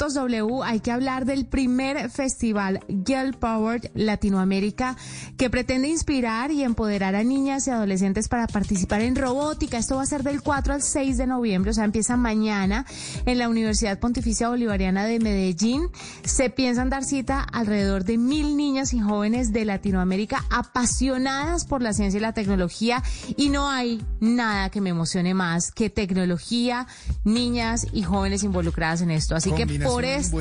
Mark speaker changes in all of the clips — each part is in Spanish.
Speaker 1: W hay que hablar del primer festival Girl Powered Latinoamérica que pretende inspirar y empoderar a niñas y adolescentes para participar en robótica. Esto va a ser del 4 al 6 de noviembre, o sea, empieza mañana en la Universidad Pontificia Bolivariana de Medellín. Se piensan dar cita alrededor de mil niñas y jóvenes de Latinoamérica apasionadas por la ciencia y la tecnología y no hay nada que me emocione más que tecnología, niñas y jóvenes involucradas en esto. Así que por esto...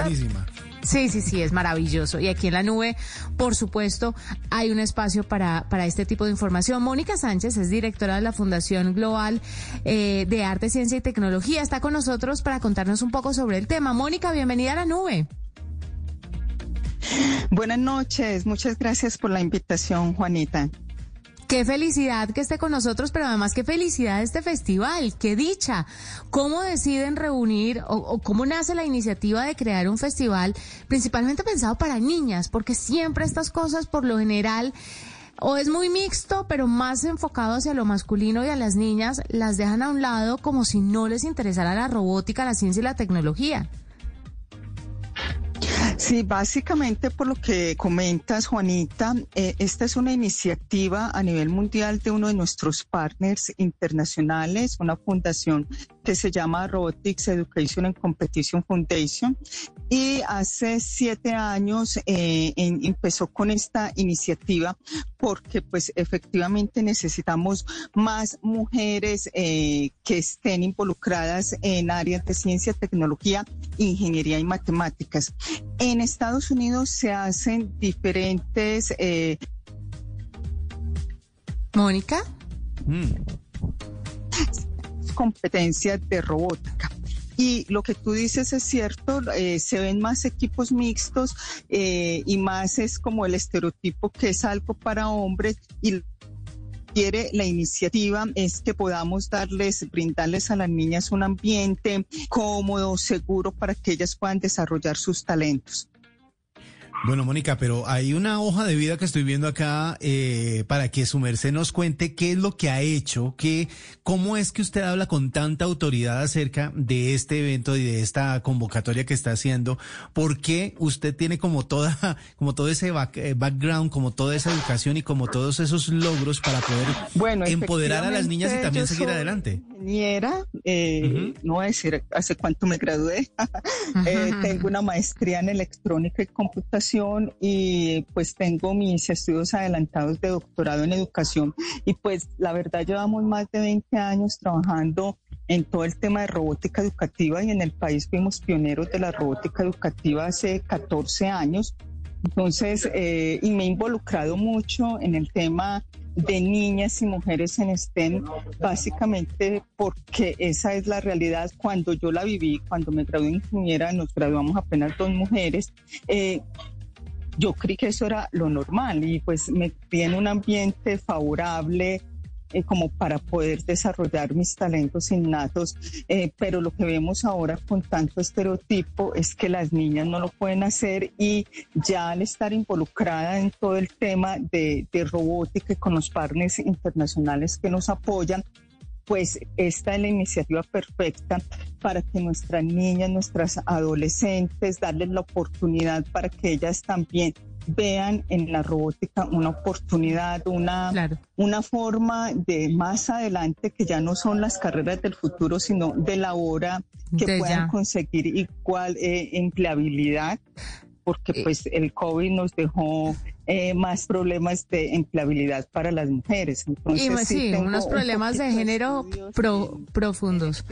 Speaker 1: Sí, sí, sí, es maravilloso. Y aquí en la nube, por supuesto, hay un espacio para, para este tipo de información. Mónica Sánchez es directora de la Fundación Global eh, de Arte, Ciencia y Tecnología. Está con nosotros para contarnos un poco sobre el tema. Mónica, bienvenida a la nube.
Speaker 2: Buenas noches, muchas gracias por la invitación, Juanita.
Speaker 1: Qué felicidad que esté con nosotros, pero además qué felicidad este festival, qué dicha. ¿Cómo deciden reunir o, cómo nace la iniciativa de crear un festival principalmente pensado para niñas? Porque siempre estas cosas por lo general o es muy mixto, pero más enfocado hacia lo masculino y a las niñas las dejan a un lado como si no les interesara la robótica, la ciencia y la tecnología.
Speaker 2: Sí, básicamente por lo que comentas, Juanita, eh, esta es una iniciativa a nivel mundial de uno de nuestros partners internacionales, una fundación que se llama Robotics Education and Competition Foundation. Y hace siete años eh, empezó con esta iniciativa porque pues efectivamente necesitamos más mujeres eh, que estén involucradas en áreas de ciencia, tecnología, ingeniería y matemáticas. En Estados Unidos se hacen diferentes... Eh,
Speaker 1: Mónica. Mm
Speaker 2: competencias de robótica. Y lo que tú dices es cierto, eh, se ven más equipos mixtos eh, y más es como el estereotipo que es algo para hombres y quiere la iniciativa es que podamos darles, brindarles a las niñas un ambiente cómodo, seguro para que ellas puedan desarrollar sus talentos.
Speaker 3: Bueno, Mónica, pero hay una hoja de vida que estoy viendo acá eh, para que su merced nos cuente qué es lo que ha hecho, qué, cómo es que usted habla con tanta autoridad acerca de este evento y de esta convocatoria que está haciendo, por qué usted tiene como toda, como todo ese eh, background, como toda esa educación y como todos esos logros para poder empoderar a las niñas y también seguir adelante.
Speaker 2: Eh, no voy a decir hace cuánto me gradué, tengo una maestría en electrónica y computación y pues tengo mis estudios adelantados de doctorado en educación. Y pues la verdad llevamos más de 20 años trabajando en todo el tema de robótica educativa y en el país fuimos pioneros de la robótica educativa hace 14 años. Entonces, eh, y me he involucrado mucho en el tema de niñas y mujeres en STEM, básicamente porque esa es la realidad. Cuando yo la viví, cuando me gradué ingeniera, nos graduamos apenas dos mujeres. Eh, yo creí que eso era lo normal y pues me tiene un ambiente favorable eh, como para poder desarrollar mis talentos innatos, eh, pero lo que vemos ahora con tanto estereotipo es que las niñas no lo pueden hacer y ya al estar involucrada en todo el tema de, robótica con los partners internacionales que nos apoyan, pues esta es la iniciativa perfecta para que nuestras niñas, nuestras adolescentes, darles la oportunidad para que ellas también vean en la robótica una oportunidad, una, una forma de más adelante que ya no son las carreras del futuro, sino de la hora que puedan conseguir igual eh, empleabilidad, porque eh. pues el COVID nos dejó eh, más problemas de empleabilidad para las mujeres.
Speaker 1: Entonces, sí, unos problemas de género profundos.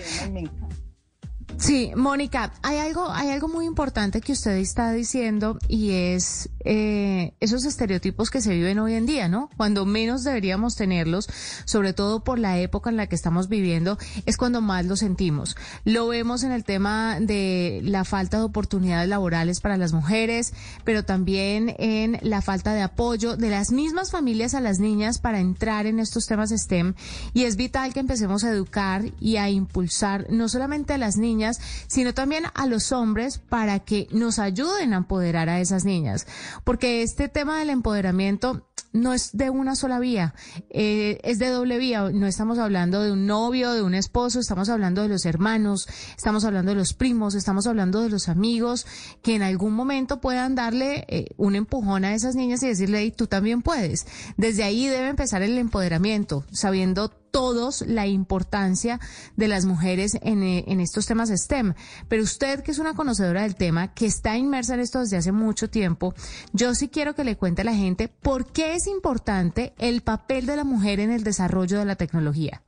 Speaker 1: Sí, Mónica, hay algo, hay algo muy importante que usted está diciendo y es eh, esos estereotipos que se viven hoy en día, ¿no? Cuando menos deberíamos tenerlos, sobre todo por la época en la que estamos viviendo, es cuando más lo sentimos. Lo vemos en el tema de la falta de oportunidades laborales para las mujeres, pero también en la falta de apoyo de las mismas familias a las niñas para entrar en estos temas STEM. Y es vital que empecemos a educar y a impulsar no solamente a las niñas, sino también a los hombres para que nos ayuden a empoderar a esas niñas. Porque este tema del empoderamiento no es de una sola vía, eh, es de doble vía. No estamos hablando de un novio, de un esposo, estamos hablando de los hermanos, estamos hablando de los primos, estamos hablando de los amigos que en algún momento puedan darle eh, un empujón a esas niñas y decirle, tú también puedes. Desde ahí debe empezar el empoderamiento, sabiendo todos la importancia de las mujeres en, eh, en, estos temas STEM. Pero usted, que es una conocedora del tema, que está inmersa en esto desde hace mucho tiempo, yo sí quiero que le cuente a la gente por qué es importante el papel de la mujer en el desarrollo de la tecnología.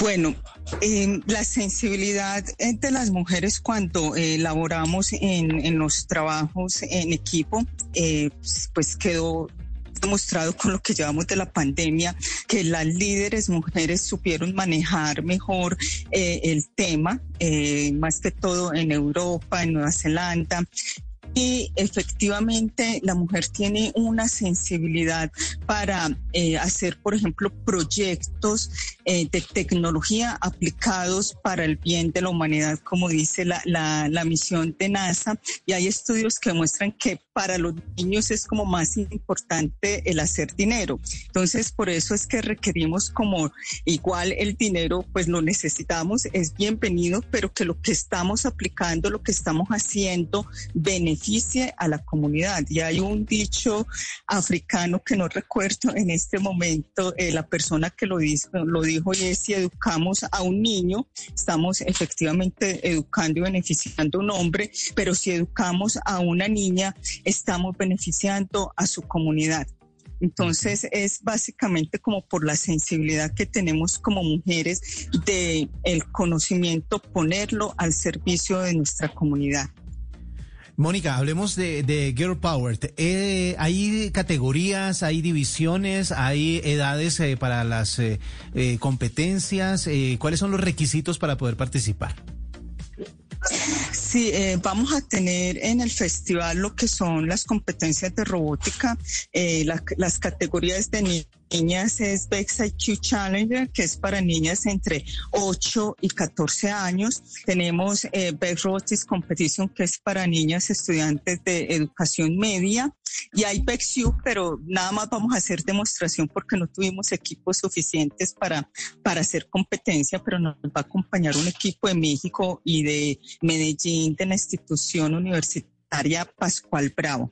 Speaker 2: Bueno, eh, la sensibilidad de las mujeres cuando eh, elaboramos en, los trabajos en equipo, eh, pues quedó demostrado con lo que llevamos de la pandemia que las líderes mujeres supieron manejar mejor eh, el tema, eh, más que todo en Europa, en Nueva Zelanda, y efectivamente la mujer tiene una sensibilidad para eh, hacer, por ejemplo, proyectos eh, de tecnología aplicados para el bien de la humanidad, como dice la, la, la misión de NASA. Y hay estudios que muestran que para los niños es como más importante el hacer dinero. Entonces, por eso es que requerimos como igual el dinero, pues lo necesitamos, es bienvenido, pero que lo que estamos aplicando, lo que estamos haciendo, beneficie a la comunidad. Y hay un dicho africano que no recuerdo en este momento, eh, la persona que lo, dijo, lo dijo y es si educamos a un niño, estamos efectivamente educando y beneficiando a un hombre, pero si educamos a una niña, estamos beneficiando a su comunidad. Entonces es básicamente como por la sensibilidad que tenemos como mujeres de el conocimiento ponerlo al servicio de nuestra comunidad.
Speaker 3: Mónica, hablemos de, Girl Power. Eh, ¿Hay categorías, hay divisiones, hay edades eh, para las eh, competencias? ¿Cuáles son los requisitos para poder participar?
Speaker 2: Sí, vamos a tener en el festival lo que son las competencias de robótica, las categorías de niñas es Bex IQ Challenger, que es para niñas entre 8 y 14 años. Tenemos eh, Robotics Competition, que es para niñas estudiantes de educación media. Y hay Bex U, pero nada más vamos a hacer demostración porque no tuvimos equipos suficientes para, para hacer competencia, pero nos va a acompañar un equipo de México y de Medellín, de la institución universitaria Pascual Bravo.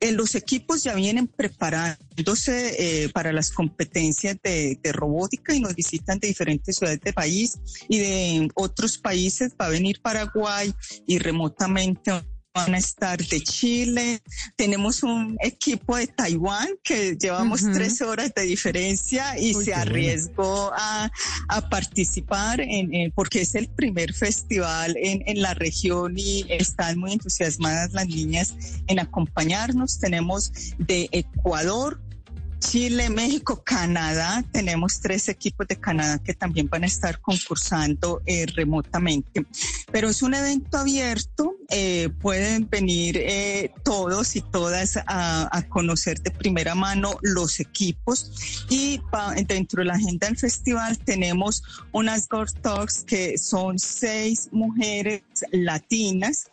Speaker 2: Eh, los equipos ya vienen preparándose eh, para las competencias de, de, robótica y nos visitan de diferentes ciudades del país y de otros países. Va a venir Paraguay y remotamente van a estar de Chile. Tenemos un equipo de Taiwán que llevamos tres horas de diferencia y se arriesgó a, a, participar en, porque es el primer festival en, en, la región y están muy entusiasmadas las niñas en acompañarnos. Tenemos de Ecuador, Chile, México, Canadá. Tenemos tres equipos de Canadá que también van a estar concursando eh, remotamente. Pero es un evento abierto. Eh, pueden venir eh, todos y todas a, conocer de primera mano los equipos. Y dentro de la agenda del festival tenemos unas Girl Talks que son seis mujeres latinas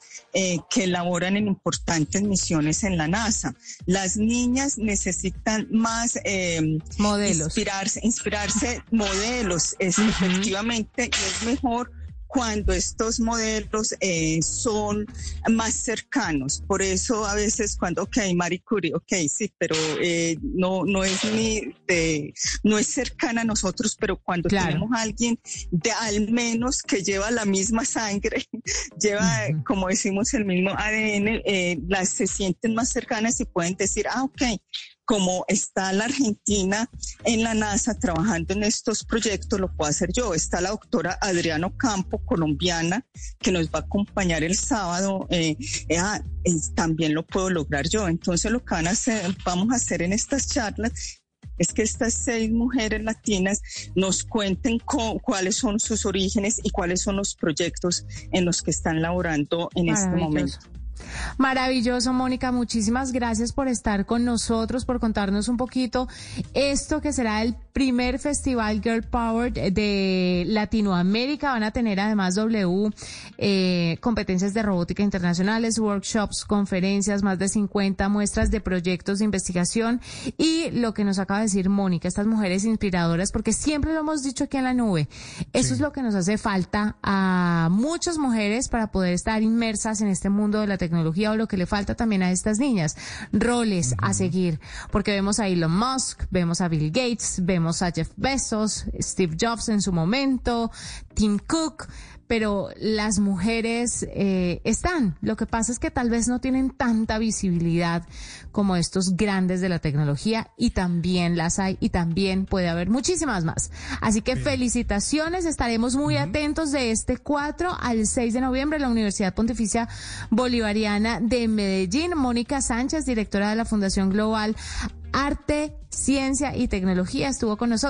Speaker 2: que laboran en importantes misiones en la NASA. Las niñas necesitan más Em,
Speaker 1: modelos.
Speaker 2: Inspirarse, inspirarse modelos, es efectivamente, y es mejor cuando estos modelos eh, son más cercanos. Por eso a veces cuando, ok, Marie Curie, ok, sí, pero eh, no, no es ni de, no es cercana a nosotros, pero cuando tenemos a alguien de al menos que lleva la misma sangre, lleva, como decimos, el mismo ADN, eh, las se sienten más cercanas y pueden decir, ah, ok, como está la Argentina en la NASA trabajando en estos proyectos, lo puedo hacer yo. Está la doctora Adriano Campo, colombiana, que nos va a acompañar el sábado. Eh, eh, ah, también lo puedo lograr yo. Entonces lo que van a hacer, vamos a hacer en estas charlas es que estas seis mujeres latinas nos cuenten cuáles son sus orígenes y cuáles son los proyectos en los que están laborando en este momento.
Speaker 1: Maravilloso, Mónica. Muchísimas gracias por estar con nosotros, por contarnos un poquito esto que será el primer festival Girl Power de Latinoamérica. Van a tener además W eh, competencias de robótica internacionales, workshops, conferencias, más de 50 muestras de proyectos de investigación y lo que nos acaba de decir Mónica, estas mujeres inspiradoras, porque siempre lo hemos dicho aquí en la nube. Eso es lo que nos hace falta a muchas mujeres para poder estar inmersas en este mundo de la tecnología o lo que le falta también a estas niñas, roles a seguir, porque vemos a Elon Musk, vemos a Bill Gates, vemos a Jeff Bezos, Steve Jobs en su momento, Tim Cook, pero las mujeres eh, están. Lo que pasa es que tal vez no tienen tanta visibilidad como estos grandes de la tecnología y también las hay y también puede haber muchísimas más. Así que felicitaciones, estaremos muy atentos de este 4 al 6 de noviembre en la Universidad Pontificia Bolivariana de Medellín. Mónica Sánchez, directora de la Fundación Global Arte, Ciencia y Tecnología, estuvo con nosotros.